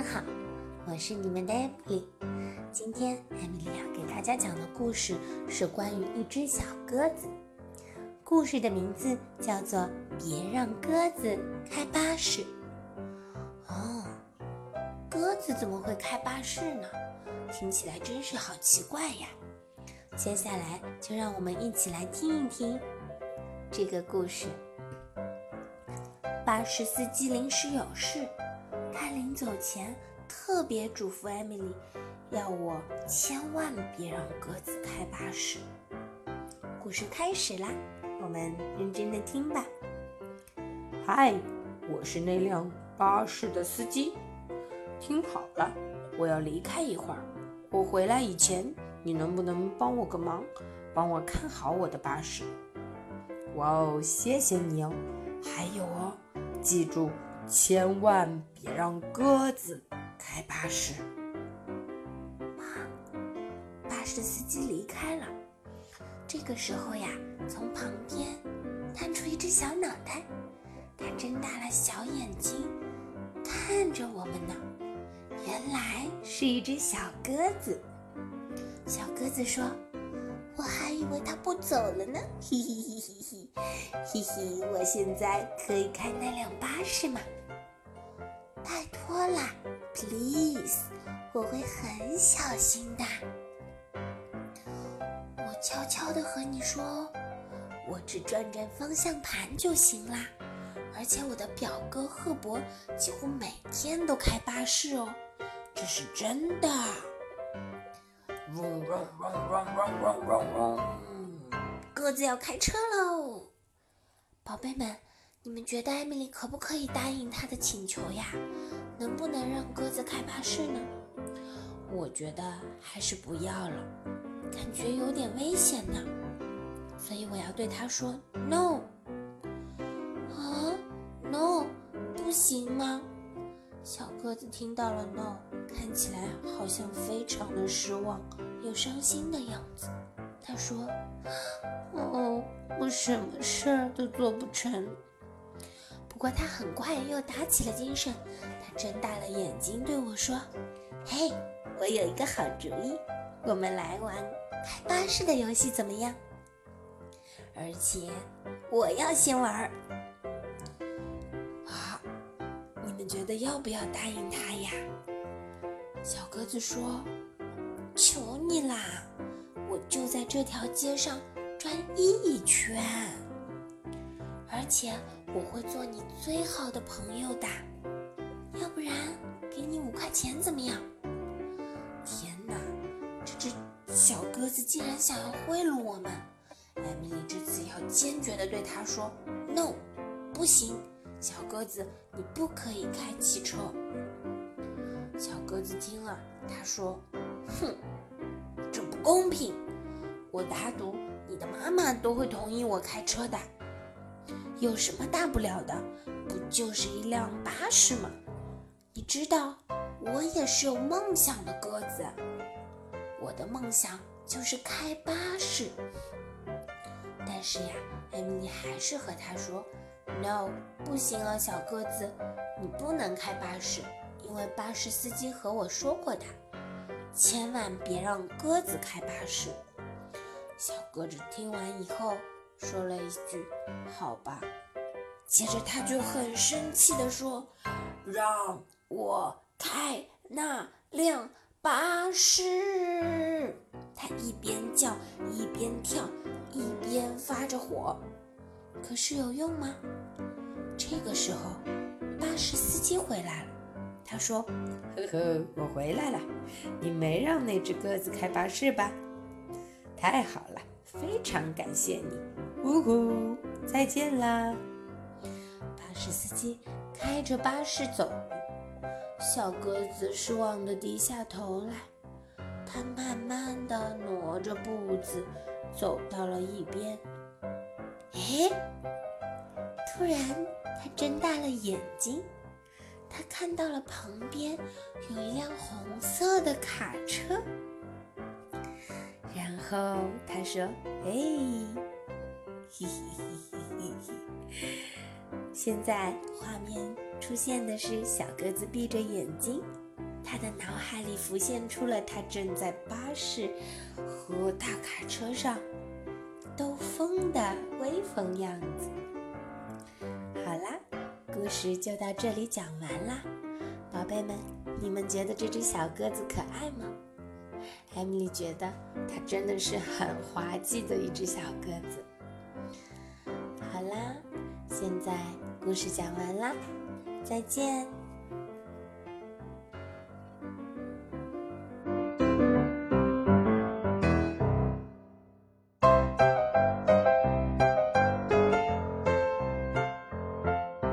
们好，我是你们的 Emily。今天 Emily 要给大家讲的故事是关于一只小鸽子。故事的名字叫做《别让鸽子开巴士》。哦，鸽子怎么会开巴士呢？听起来真是好奇怪呀！接下来就让我们一起来听一听这个故事。巴士司机临时有事。他临走前特别嘱咐艾米丽，要我千万别让鸽子开巴士。故事开始啦，我们认真的听吧。嗨，我是那辆巴士的司机。听好了，我要离开一会儿。我回来以前，你能不能帮我个忙，帮我看好我的巴士？哇哦，谢谢你哦。还有哦，记住。千万别让鸽子开巴士。妈巴士司机离开了。这个时候呀，从旁边探出一只小脑袋，它睁大了小眼睛看着我们呢。原来是一只小鸽子。小鸽子说：“我还以为它不走了呢，嘿嘿嘿嘿嘿，嘿嘿，我现在可以开那辆巴士吗？”拜托啦，please，我会很小心的。我悄悄的和你说，我只转转方向盘就行啦。而且我的表哥赫伯几乎每天都开巴士哦，这是真的。嗡嗡嗡嗡嗡嗡嗡嗡，鸽子要开车喽，宝贝们。你们觉得艾米丽可不可以答应他的请求呀？能不能让鸽子开巴士呢？我觉得还是不要了，感觉有点危险呢。所以我要对他说 “no”。啊，no，不行吗？小鸽子听到了 “no”，看起来好像非常的失望又伤心的样子。他说：“ 哦，我什么事儿都做不成。”不过他很快又打起了精神，他睁大了眼睛对我说：“嘿，我有一个好主意，我们来玩开巴士的游戏怎么样？而且我要先玩。啊，你们觉得要不要答应他呀？”小鸽子说：“求你啦，我就在这条街上转一圈，而且。”我会做你最好的朋友的，要不然给你五块钱怎么样？天哪，这只小鸽子竟然想要贿赂我们！艾米丽这次要坚决地对他说：“No，不行，小鸽子，你不可以开汽车。”小鸽子听了，他说：“哼，这不公平！我打赌你的妈妈都会同意我开车的。”有什么大不了的？不就是一辆巴士吗？你知道，我也是有梦想的鸽子。我的梦想就是开巴士。但是呀，艾米丽还是和他说：“No，不行啊，小鸽子，你不能开巴士，因为巴士司机和我说过的，千万别让鸽子开巴士。”小鸽子听完以后。说了一句：“好吧。”接着他就很生气地说：“让我开那辆巴士！”他一边叫一边跳，一边发着火。可是有用吗？这个时候，巴士司机回来了。他说：“呵呵，我回来了。你没让那只鸽子开巴士吧？太好了，非常感谢你。”呜呼！再见啦！巴士司机开着巴士走，小鸽子失望地低下头来。它慢慢地挪着步子走到了一边。哎！突然，它睁大了眼睛，它看到了旁边有一辆红色的卡车。然后它说：“哎。”嘿嘿嘿嘿嘿嘿！现在画面出现的是小鸽子闭着眼睛，他的脑海里浮现出了他正在巴士和大卡车上兜风的威风样子。好啦，故事就到这里讲完啦，宝贝们，你们觉得这只小鸽子可爱吗？艾米丽觉得它真的是很滑稽的一只小鸽子。现在故事讲完啦，再见。